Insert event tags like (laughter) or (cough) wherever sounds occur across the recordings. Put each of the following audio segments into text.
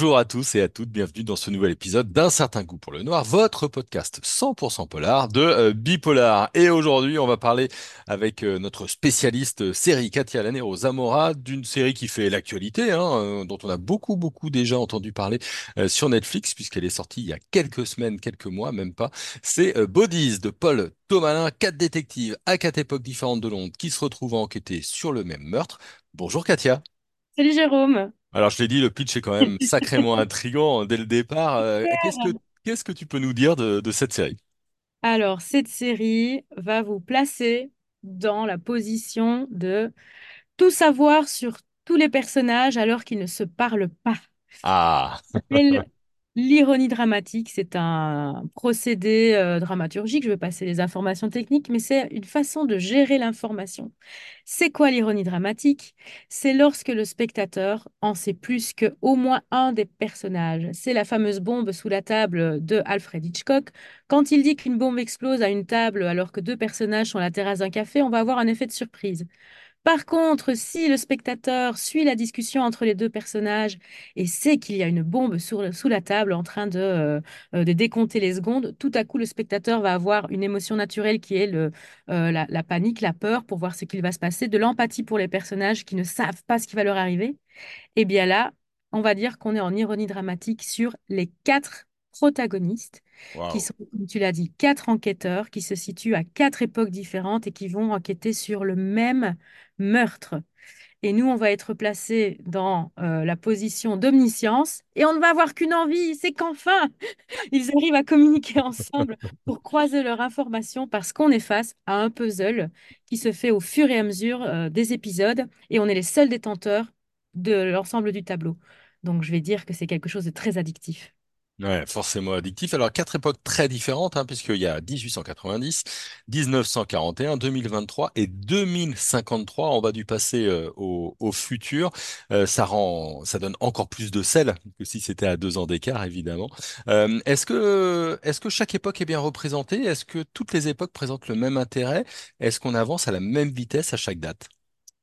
Bonjour à tous et à toutes, bienvenue dans ce nouvel épisode d'Un certain goût pour le noir, votre podcast 100% polar de euh, Bipolar. Et aujourd'hui, on va parler avec euh, notre spécialiste euh, série Katia Lanero Zamora d'une série qui fait l'actualité, hein, dont on a beaucoup beaucoup déjà entendu parler sur Netflix puisqu'elle est sortie il y a quelques semaines, quelques mois, même pas. C'est Bodies de Paul Thomalin, quatre détectives à quatre époques différentes de Londres qui se retrouvent à enquêter sur le même meurtre. Bonjour Katia. Salut Jérôme. Alors, je l'ai dit, le pitch est quand même (laughs) sacrément intriguant dès le départ. Euh, qu'est-ce que, qu'est-ce que tu peux nous dire de, de cette série? Alors, cette série va vous placer dans la position de tout savoir sur tous les personnages alors qu'ils ne se parlent pas. Ah, L'ironie dramatique, c'est un procédé euh, dramaturgique. Je vais passer les informations techniques, mais c'est une façon de gérer l'information. C'est quoi l'ironie dramatique? C'est lorsque le spectateur en sait plus que au moins un des personnages. C'est la fameuse bombe sous la table de Alfred Hitchcock. Quand il dit qu'une bombe explose à une table alors que deux personnages sont à la terrasse d'un café, on va avoir un effet de surprise. Par contre, si le spectateur suit la discussion entre les deux personnages et sait qu'il y a une bombe sous la table en train de, euh, euh, de décompter les secondes, tout à coup, le spectateur va avoir une émotion naturelle qui est euh, la, panique, la peur pour voir ce qu'il va se passer, de l'empathie pour les personnages qui ne savent pas ce qui va leur arriver. Et bien là, on va dire qu'on est en ironie dramatique sur les quatre protagonistes, qui sont, comme tu l'as dit, quatre enquêteurs qui se situent à quatre époques différentes et qui vont enquêter sur le même meurtre. Et nous, on va être placés dans euh, la position d'omniscience et on ne va avoir qu'une envie, c'est qu'enfin, (laughs) ils arrivent à communiquer ensemble pour croiser leurs informations parce qu'on est face à un puzzle qui se fait au fur et à mesure euh, des épisodes et on est les seuls détenteurs de l'ensemble du tableau. Donc, je vais dire que c'est quelque chose de très addictif. Ouais, forcément addictif. Alors, quatre époques très différentes, hein, puisqu'il y a 1890, 1941, 2023 et 2053. On va du passé euh, au, futur. Euh, ça rend, ça donne encore plus de sel que si c'était à deux ans d'écart, évidemment. Euh, est-ce que, est-ce que chaque époque est bien représentée? Est-ce que toutes les époques présentent le même intérêt? Est-ce qu'on avance à la même vitesse à chaque date?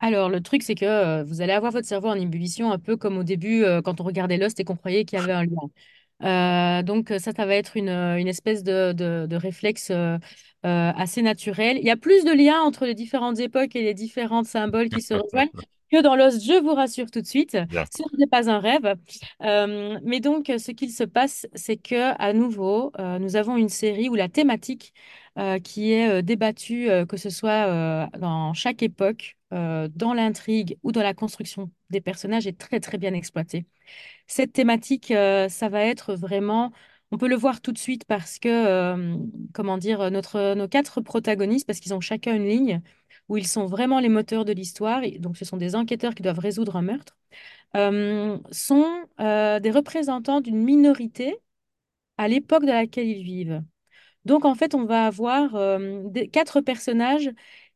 Alors, le truc, c'est que vous allez avoir votre cerveau en ébullition, un peu comme au début, quand on regardait Lost et qu'on croyait qu'il y avait un lien. Euh, donc, ça, ça va être une, euh, une espèce de, de- de réflexe euh, euh, assez naturel. Il y a plus de liens entre les différentes époques et les différents symboles qui se rejoignent que dans Lost, je vous rassure tout de suite. Bien. Ce n'est pas un rêve. Euh, mais donc, ce qu'il se passe, c'est que à nouveau, euh, nous avons une série où la thématique euh, qui est débattue, que ce soit dans chaque époque, dans l'intrigue ou dans la construction des personnages, est très, très bien exploitée. Cette thématique, ça va être vraiment, on peut le voir tout de suite parce que, euh, comment dire, notre, nos quatre protagonistes, parce qu'ils ont chacun une ligne où ils sont vraiment les moteurs de l'histoire, donc ce sont des enquêteurs qui doivent résoudre un meurtre, euh, sont euh, des représentants d'une minorité à l'époque dans laquelle ils vivent. Donc, en fait, on va avoir euh, des- quatre personnages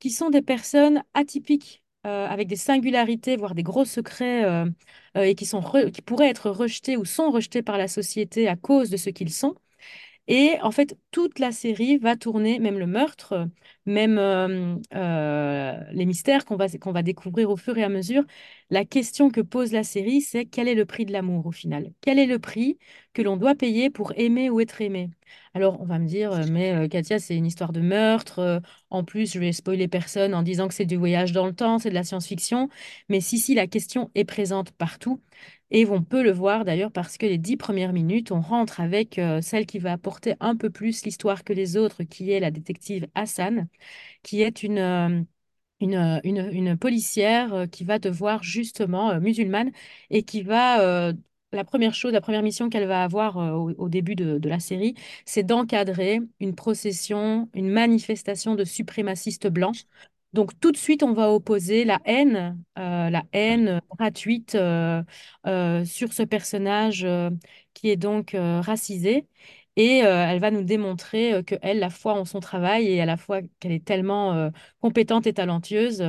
qui sont des personnes atypiques, avec des singularités, voire des gros secrets, et qui sont qui pourraient être rejetés ou sont rejetés par la société à cause de ce qu'ils sont. Et en fait, toute la série va tourner, même le meurtre, même euh, euh, les mystères qu'on va, qu'on va découvrir au fur et à mesure. La question que pose la série, c'est quel est le prix de l'amour au final? Quel est le prix que l'on doit payer pour aimer ou être aimé? Alors, on va me dire, euh, mais Katia, c'est une histoire de meurtre. en plus, je vais spoiler personne en disant que c'est du voyage dans le temps, c'est de la science-fiction. Mais si, si, la question est présente partout. Et on peut le voir d'ailleurs parce que les dix premières minutes, on rentre avec euh, celle qui va apporter un peu plus l'histoire que les autres, qui est la détective Hassan, qui est une, euh, euh, une, une policière qui va devoir justement, musulmane, et qui va, la première chose, la première mission qu'elle va avoir au, au début de, de la série, c'est d'encadrer une procession, une manifestation de suprémacistes blancs donc tout de suite, on va opposer la haine, euh, la haine gratuite euh, euh, sur ce personnage qui est donc racisé. Et elle va nous démontrer euh, que elle, la foi en son travail et à la fois qu'elle est tellement compétente et talentueuse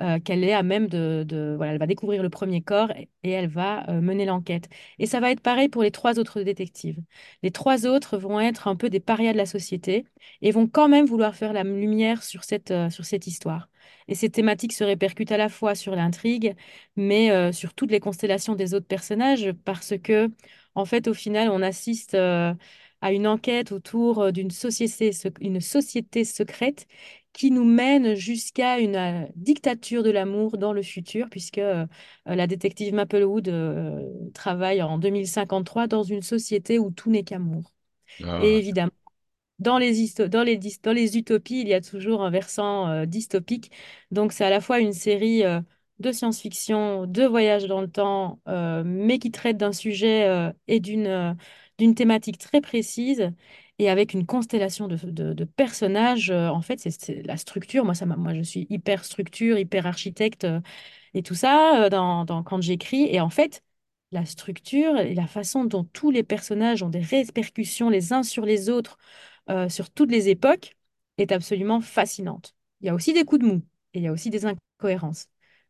euh, qu'elle est à même de, voilà, elle va découvrir le premier corps et, elle va euh, mener l'enquête. Et ça va être pareil pour les trois autres détectives. Les trois autres vont être un peu des parias de la société et vont quand même vouloir faire la lumière sur cette, euh, sur cette histoire. Et ces thématiques se répercutent à la fois sur l'intrigue, mais sur toutes les constellations des autres personnages, parce que, en fait, au final, on assiste à une enquête autour d'une société, une société secrète qui nous mène jusqu'à une euh, dictature de l'amour dans le futur, puisque euh, la détective Maplewood euh, travaille en 2053 dans une société où tout n'est qu'amour. Et Ah, évidemment, dans les, dans les, dans les utopies, il y a toujours un versant euh, dystopique. Donc, c'est à la fois une série euh, de science-fiction, de voyage dans le temps, euh, mais qui traite d'un sujet euh, et d'une euh, d'une thématique très précise et avec une constellation de, de- personnages. Euh, en fait, c'est la structure. Moi, ça moi, je suis hyper structure, hyper architecte euh, et tout ça euh, dans, quand j'écris. Et en fait, la structure et la façon dont tous les personnages ont des répercussions les uns sur les autres sur toutes les époques est absolument fascinante. Il y a aussi des coups de mou et il y a aussi des incohérences.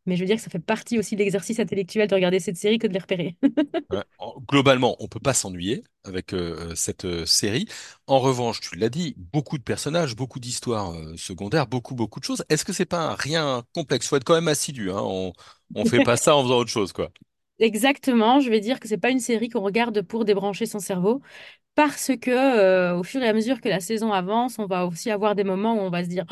Mais je veux dire que ça fait partie aussi de l'exercice intellectuel de regarder cette série que de les repérer. (laughs) ouais. Globalement, on peut pas s'ennuyer avec euh, cette euh, série. En revanche, tu l'as dit, beaucoup de personnages, beaucoup d'histoires euh, secondaires, beaucoup, beaucoup de choses. Est-ce que c'est pas un rien complexe? Faut être quand même assidu, hein. On, on fait pas ça en faisant autre chose, quoi. (laughs) Exactement, je vais dire que c'est pas une série qu'on regarde pour débrancher son cerveau, parce que euh, au fur et à mesure que la saison avance, on va aussi avoir des moments où on va se dire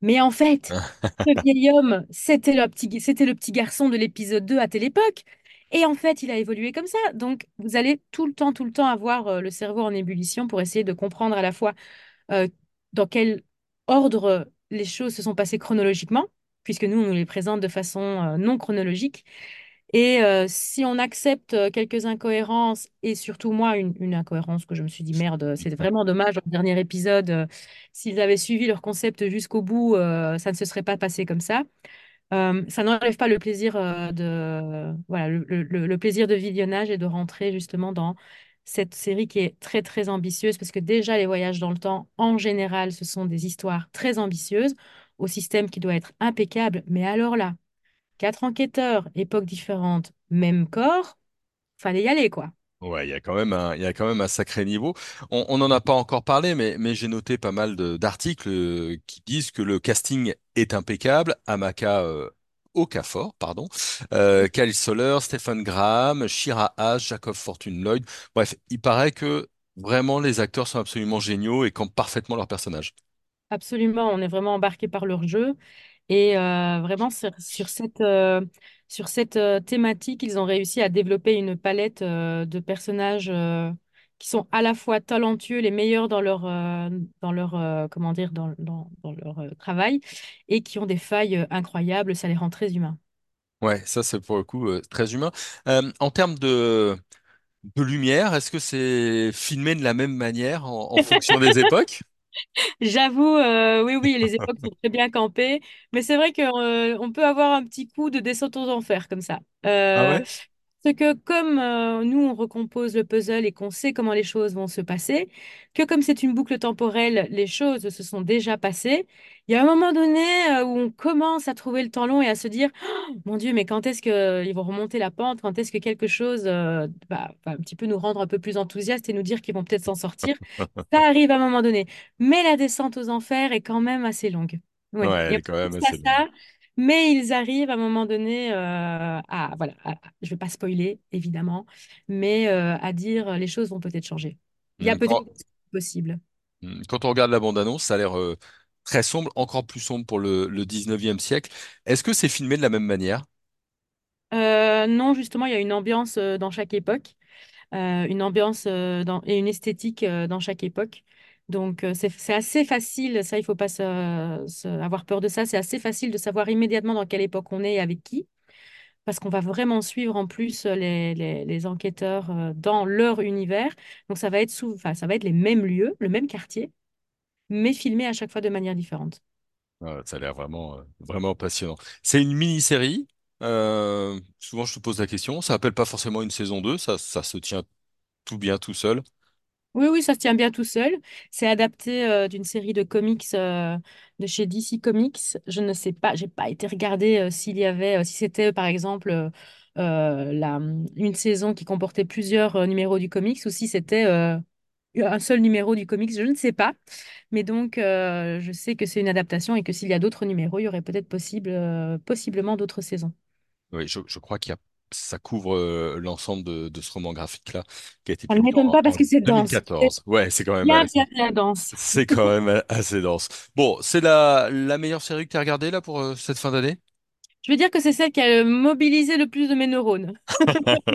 Mais en fait, (laughs) ce vieil homme, c'était le petit, c'était le petit garçon de l'épisode 2 à telle époque. Et en fait, il a évolué comme ça. Donc, vous allez tout le temps, tout le temps avoir euh, le cerveau en ébullition pour essayer de comprendre à la fois euh, dans quel ordre les choses se sont passées chronologiquement, puisque nous, on nous les présente de façon euh, non chronologique. Et euh, si on accepte euh, quelques incohérences, et surtout moi, une, incohérence que je me suis dit, merde, c'est vraiment dommage, dans le dernier épisode, euh, s'ils avaient suivi leur concept jusqu'au bout, euh, ça ne se serait pas passé comme ça. Euh, ça n'enlève pas le plaisir euh, de, voilà, le- le plaisir de visionnage et de rentrer justement dans cette série qui est très, très ambitieuse, parce que déjà, les voyages dans le temps, en général, ce sont des histoires très ambitieuses, au système qui doit être impeccable, mais alors là, Quatre enquêteurs, époques différentes, même corps, fallait y aller, quoi. Ouais, il y a quand même un, il y a quand même un sacré niveau. On n'en a pas encore parlé, mais, mais j'ai noté pas mal de- d'articles euh, qui disent que le casting est impeccable. Amaka euh, Okafor, pardon, euh, Kyle Soller, Stephen Graham, Shira Haas, Jacob Fortune-Lloyd. Bref, il paraît que vraiment les acteurs sont absolument géniaux et campent parfaitement leur personnage. Absolument, on est vraiment embarqué par leur jeu. Et euh, vraiment, sur, sur cette, euh, sur cette euh, thématique, ils ont réussi à développer une palette euh, de personnages euh, qui sont à la fois talentueux, les meilleurs dans leur, euh, dans leur, euh, comment dire, dans, dans, dans leur euh, travail, et qui ont des failles euh, incroyables. Ça les rend très humains. Ouais, ça c'est pour le coup euh, très humain. Euh, en termes de, de lumière, est-ce que c'est filmé de la même manière en en fonction des (laughs) époques? J'avoue, euh, oui, oui, les époques sont très bien campées, mais c'est vrai qu'on peut avoir un petit coup de descente aux enfers comme ça. Ah Euh, ouais? C'est que comme euh, nous, on recompose le puzzle et qu'on sait comment les choses vont se passer, que comme c'est une boucle temporelle, les choses se sont déjà passées, il y a un moment donné euh, où on commence à trouver le temps long et à se dire, Oh, mon Dieu, mais quand est-ce qu'ils vont remonter la pente? Quand est-ce que quelque chose euh, va, va un petit peu nous rendre un peu plus enthousiastes et nous dire qu'ils vont peut-être s'en sortir? (laughs) Ça arrive à un moment donné. Mais la descente aux enfers est quand même assez longue. Ouais, Oui, il y elle a est quand même assez longue. Mais ils arrivent à un moment donné euh, à, voilà, à- je ne vais pas spoiler, évidemment, mais euh, à dire euh, les choses vont peut-être changer. Il y a Hmm, peut-être possibles. hmm, quand on regarde la bande-annonce, ça a l'air euh, très sombre, encore plus sombre pour le, le 19e siècle. Est-ce que c'est filmé de la même manière? Non, justement, il y a une ambiance dans chaque époque, une ambiance dans- et une esthétique dans chaque époque. Donc, euh, c'est assez facile, ça, il faut pas avoir peur de ça, c'est assez facile de savoir immédiatement dans quelle époque on est et avec qui. parce qu'on va vraiment suivre en plus euh, les, les- enquêteurs euh, dans leur univers. Donc ça va être sous, ça va être les mêmes lieux, le même quartier, mais filmé à chaque fois de manière différente. Ouais, ça a l'air vraiment, vraiment passionnant. C'est une mini-série. Souvent, je te pose la question. Ça s'appelle pas forcément une saison 2. Ça, ça se tient tout bien tout seul. Oui, oui, ça se tient bien tout seul. C'est adapté euh, d'une série de comics euh, de chez DC Comics. Je ne sais pas, j'ai pas été regarder euh, s'il y avait, si c'était par exemple une saison qui comportait plusieurs numéros du comics ou si c'était un seul numéro du comics, je ne sais pas. Mais donc, je sais que c'est une adaptation et que s'il y a d'autres numéros, il y aurait peut-être possible, possiblement d'autres saisons. Oui, je, je crois qu'il y a, ça couvre euh, l'ensemble de, de ce roman graphique-là qui a été Ça ne publié m'étonne en, pas parce en que c'est dense. C'est 2014. Ouais, c'est quand même, euh, bien dense. c'est quand même assez dense. Bon, c'est la, la meilleure série que tu as regardée là pour euh, cette fin d'année? Je veux dire que c'est celle qui a mobilisé le plus de mes neurones. (laughs)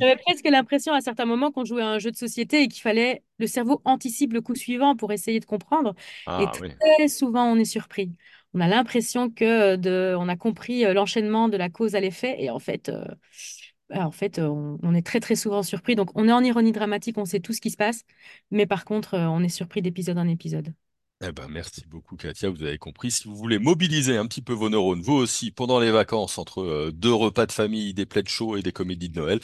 J'avais presque l'impression à certains moments qu'on jouait à un jeu de société et qu'il fallait le cerveau anticipe le coup suivant pour essayer de comprendre. Et Ah oui. très souvent, on est surpris. On a l'impression que de, on a compris euh, l'enchaînement de la cause à l'effet et en fait, euh, bah, en fait, euh, on, on est très très souvent surpris. Donc, on est en ironie dramatique, on sait tout ce qui se passe, mais par contre, euh, on est surpris d'épisode en épisode. Eh ben, merci beaucoup, Katia. Vous avez compris. Si vous voulez mobiliser un petit peu vos neurones, vous aussi, pendant les vacances, entre euh, deux repas de famille, des plaids chauds et des comédies de Noël,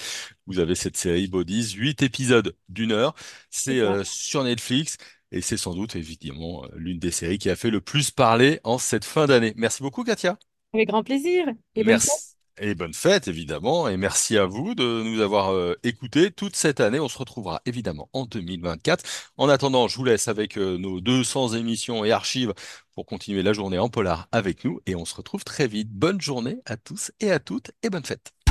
vous avez cette série Bodies, huit épisodes d'une heure. C'est euh, sur Netflix et c'est sans doute, évidemment, l'une des séries qui a fait le plus parler en cette fin d'année. Merci beaucoup, Katia. Avec grand plaisir et bonne fête. Merci. Et bonne fête, évidemment. Et merci à vous de nous avoir euh, écoutés toute cette année. On se retrouvera évidemment en 2024. En attendant, je vous laisse avec euh, nos 200 émissions et archives pour continuer la journée en polar avec nous. Et on se retrouve très vite. Bonne journée à tous et à toutes et bonne fête.